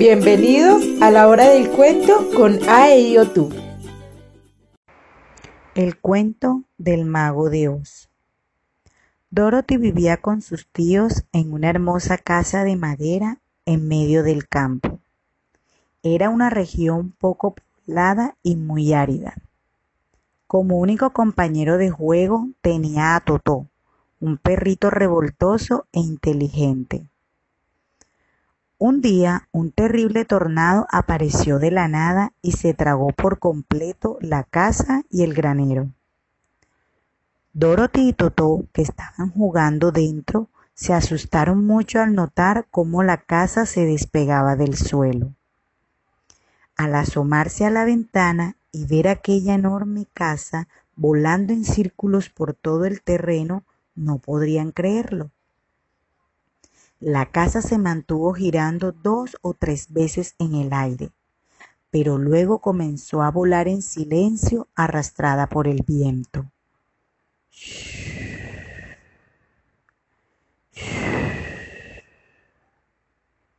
Bienvenidos a la hora del cuento con tú. El cuento del mago de Oz. Dorothy vivía con sus tíos en una hermosa casa de madera en medio del campo. Era una región poco poblada y muy árida. Como único compañero de juego tenía a Totó, un perrito revoltoso e inteligente. Un día un terrible tornado apareció de la nada y se tragó por completo la casa y el granero. Dorothy y Totó, que estaban jugando dentro, se asustaron mucho al notar cómo la casa se despegaba del suelo. Al asomarse a la ventana y ver aquella enorme casa volando en círculos por todo el terreno, no podrían creerlo. La casa se mantuvo girando dos o tres veces en el aire, pero luego comenzó a volar en silencio arrastrada por el viento.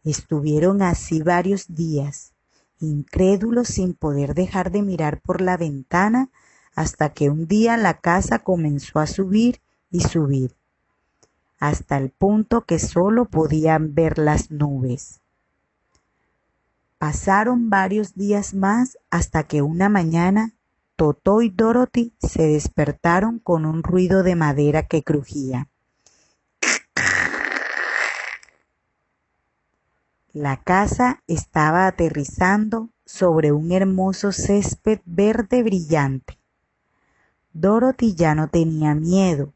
Estuvieron así varios días, incrédulos sin poder dejar de mirar por la ventana hasta que un día la casa comenzó a subir y subir hasta el punto que solo podían ver las nubes. Pasaron varios días más hasta que una mañana Totó y Dorothy se despertaron con un ruido de madera que crujía. La casa estaba aterrizando sobre un hermoso césped verde brillante. Dorothy ya no tenía miedo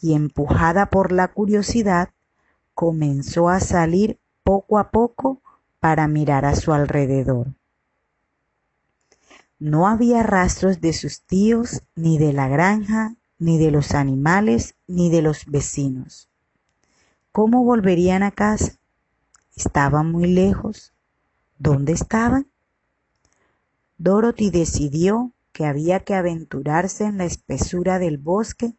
y empujada por la curiosidad, comenzó a salir poco a poco para mirar a su alrededor. No había rastros de sus tíos, ni de la granja, ni de los animales, ni de los vecinos. ¿Cómo volverían a casa? ¿Estaban muy lejos? ¿Dónde estaban? Dorothy decidió que había que aventurarse en la espesura del bosque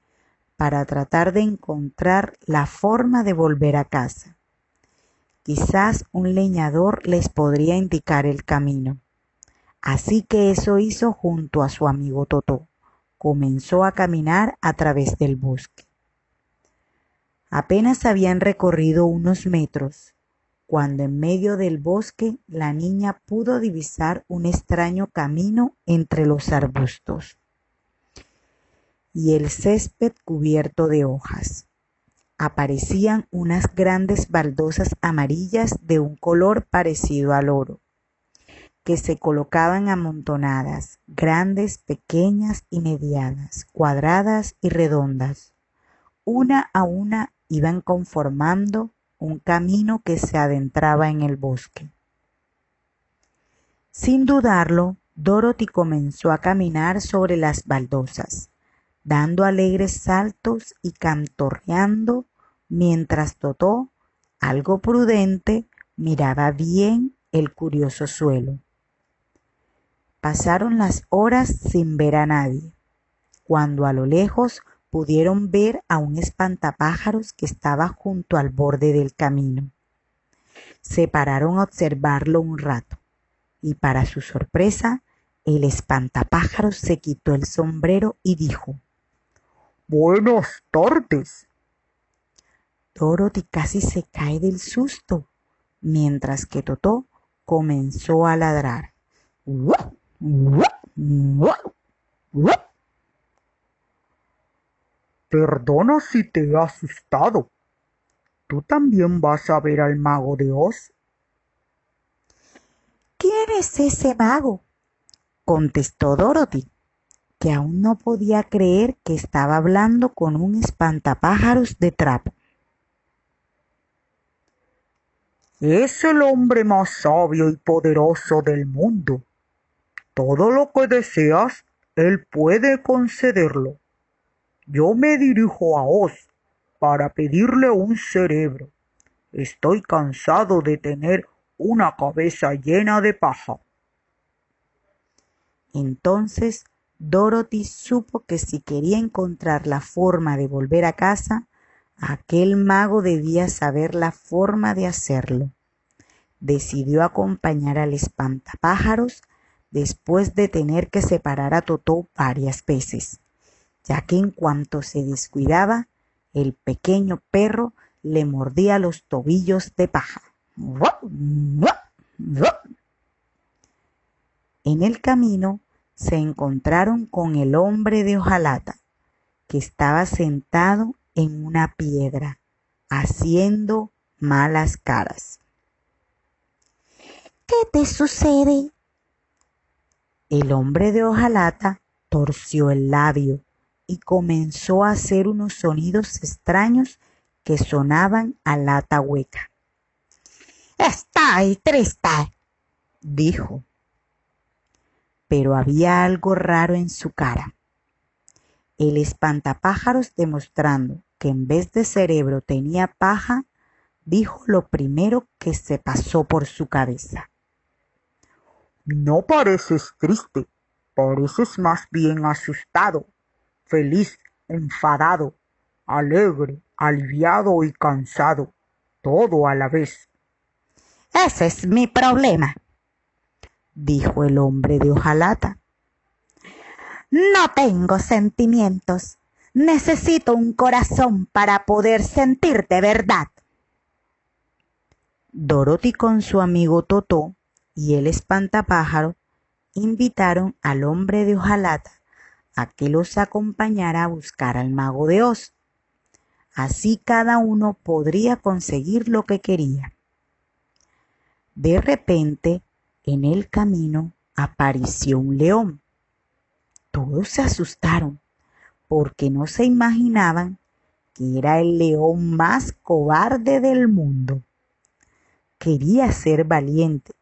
para tratar de encontrar la forma de volver a casa. Quizás un leñador les podría indicar el camino. Así que eso hizo junto a su amigo Totó. Comenzó a caminar a través del bosque. Apenas habían recorrido unos metros, cuando en medio del bosque la niña pudo divisar un extraño camino entre los arbustos y el césped cubierto de hojas. Aparecían unas grandes baldosas amarillas de un color parecido al oro, que se colocaban amontonadas, grandes, pequeñas y medianas, cuadradas y redondas. Una a una iban conformando un camino que se adentraba en el bosque. Sin dudarlo, Dorothy comenzó a caminar sobre las baldosas dando alegres saltos y cantorreando, mientras Totó, algo prudente, miraba bien el curioso suelo. Pasaron las horas sin ver a nadie, cuando a lo lejos pudieron ver a un espantapájaros que estaba junto al borde del camino. Se pararon a observarlo un rato, y para su sorpresa, el espantapájaros se quitó el sombrero y dijo Buenas tardes. Dorothy casi se cae del susto, mientras que Totó comenzó a ladrar. Perdona si te he asustado. ¿Tú también vas a ver al mago de Oz? ¿Quién es ese mago? contestó Dorothy que aún no podía creer que estaba hablando con un espantapájaros de trapo. Es el hombre más sabio y poderoso del mundo. Todo lo que deseas, él puede concederlo. Yo me dirijo a Oz para pedirle un cerebro. Estoy cansado de tener una cabeza llena de paja. Entonces Dorothy supo que si quería encontrar la forma de volver a casa, aquel mago debía saber la forma de hacerlo. decidió acompañar al espantapájaros después de tener que separar a Totó varias veces, ya que en cuanto se descuidaba, el pequeño perro le mordía los tobillos de paja. En el camino se encontraron con el hombre de hojalata, que estaba sentado en una piedra, haciendo malas caras. ¿Qué te sucede? El hombre de hojalata torció el labio y comenzó a hacer unos sonidos extraños que sonaban a lata hueca. Estoy triste, dijo. Pero había algo raro en su cara. El espantapájaros demostrando que en vez de cerebro tenía paja, dijo lo primero que se pasó por su cabeza. No pareces triste, pareces más bien asustado, feliz, enfadado, alegre, aliviado y cansado, todo a la vez. Ese es mi problema, dijo el hombre de hojalata. No tengo sentimientos. Necesito un corazón para poder sentir de verdad. Dorothy con su amigo Totó y el espantapájaro invitaron al hombre de hojalata a que los acompañara a buscar al mago de Oz. Así cada uno podría conseguir lo que quería. De repente, en el camino apareció un león. Todos se asustaron porque no se imaginaban que era el león más cobarde del mundo. Quería ser valiente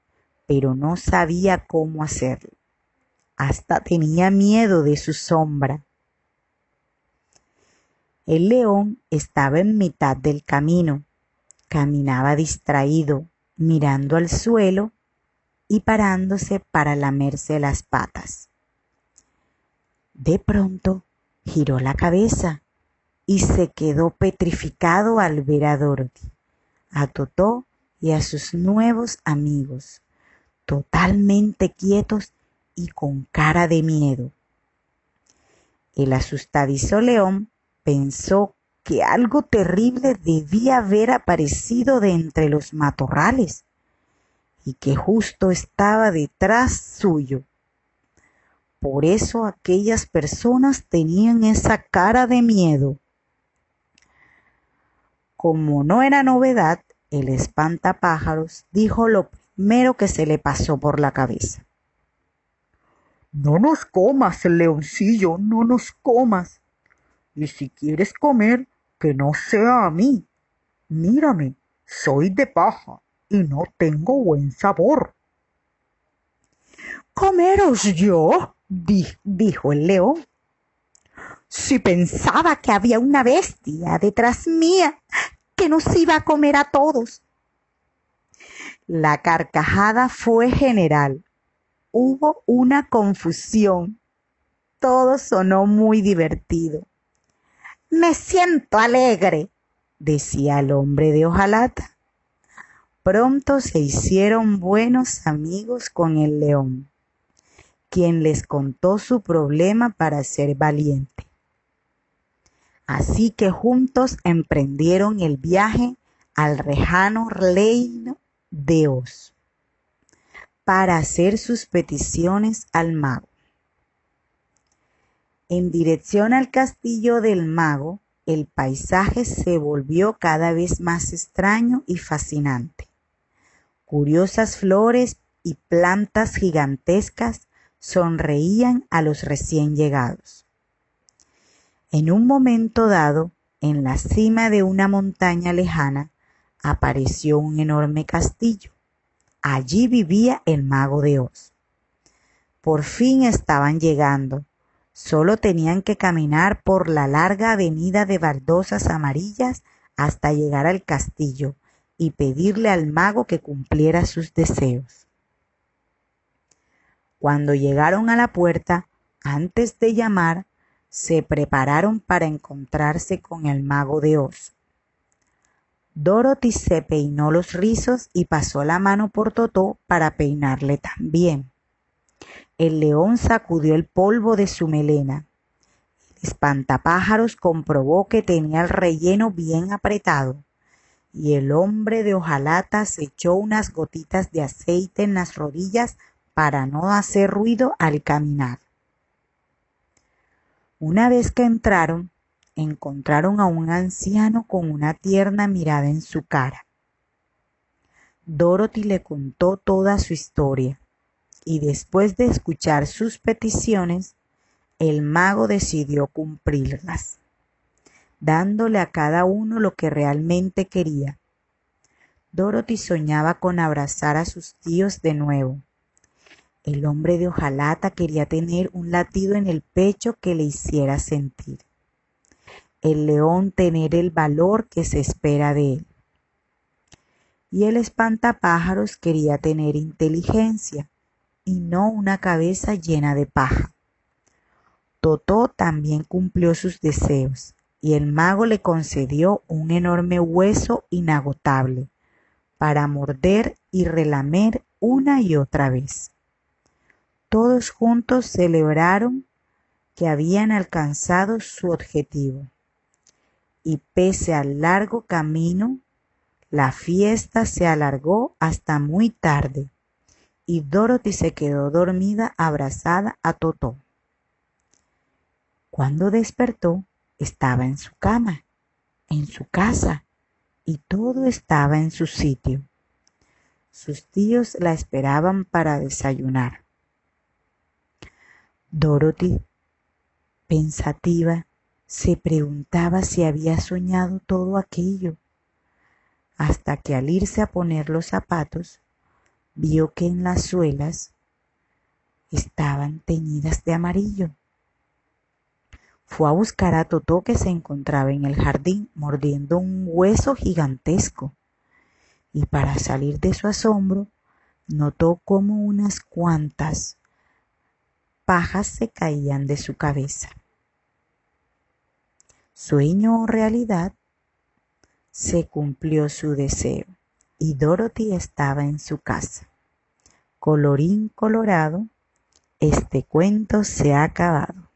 pero no sabía cómo hacerlo. Hasta tenía miedo de su sombra. El león estaba en mitad del camino. Caminaba distraído, mirando al suelo y parándose para lamerse las patas. De pronto giró la cabeza y se quedó petrificado al ver a Dorothy, a Totó y a sus nuevos amigos totalmente quietos y con cara de miedo. El asustadizo león pensó que algo terrible debía haber aparecido de entre los matorrales y que justo estaba detrás suyo. Por eso aquellas personas tenían esa cara de miedo. Como no era novedad, el espantapájaros dijo lo mero que se le pasó por la cabeza. No nos comas, leoncillo, no nos comas. Y si quieres comer, que no sea a mí. Mírame, soy de paja y no tengo buen sabor. ¿Comeros yo? dijo el león. Si pensaba que había una bestia detrás mía que nos iba a comer a todos. La carcajada fue general. Hubo una confusión. Todo sonó muy divertido. Me siento alegre, decía el hombre de hojalata. Pronto se hicieron buenos amigos con el león, quien les contó su problema para ser valiente. Así que juntos emprendieron el viaje al rejano reino Dios para hacer sus peticiones al mago. En dirección al castillo del mago, el paisaje se volvió cada vez más extraño y fascinante. Curiosas flores y plantas gigantescas sonreían a los recién llegados. En un momento dado, en la cima de una montaña lejana, apareció un enorme castillo. Allí vivía el mago de Oz. Por fin estaban llegando. Solo tenían que caminar por la larga avenida de baldosas amarillas hasta llegar al castillo y pedirle al mago que cumpliera sus deseos. Cuando llegaron a la puerta, antes de llamar, se prepararon para encontrarse con el mago de Oz. Dorothy se peinó los rizos y pasó la mano por Totó para peinarle también. El león sacudió el polvo de su melena. El espantapájaros comprobó que tenía el relleno bien apretado y el hombre de hojalata se echó unas gotitas de aceite en las rodillas para no hacer ruido al caminar. Una vez que entraron, encontraron a un anciano con una tierna mirada en su cara. Dorothy le contó toda su historia y después de escuchar sus peticiones, el mago decidió cumplirlas, dándole a cada uno lo que realmente quería. Dorothy soñaba con abrazar a sus tíos de nuevo. El hombre de hojalata quería tener un latido en el pecho que le hiciera sentir el león tener el valor que se espera de él. Y el espantapájaros quería tener inteligencia y no una cabeza llena de paja. Totó también cumplió sus deseos y el mago le concedió un enorme hueso inagotable para morder y relamer una y otra vez. Todos juntos celebraron que habían alcanzado su objetivo y pese al largo camino, la fiesta se alargó hasta muy tarde y Dorothy se quedó dormida abrazada a Totó. Cuando despertó, estaba en su cama, en su casa, y todo estaba en su sitio. Sus tíos la esperaban para desayunar. Dorothy, pensativa, se preguntaba si había soñado todo aquello, hasta que al irse a poner los zapatos, vio que en las suelas estaban teñidas de amarillo. Fue a buscar a Totó que se encontraba en el jardín mordiendo un hueso gigantesco, y para salir de su asombro, notó como unas cuantas pajas se caían de su cabeza sueño o realidad, se cumplió su deseo y Dorothy estaba en su casa. Colorín colorado, este cuento se ha acabado.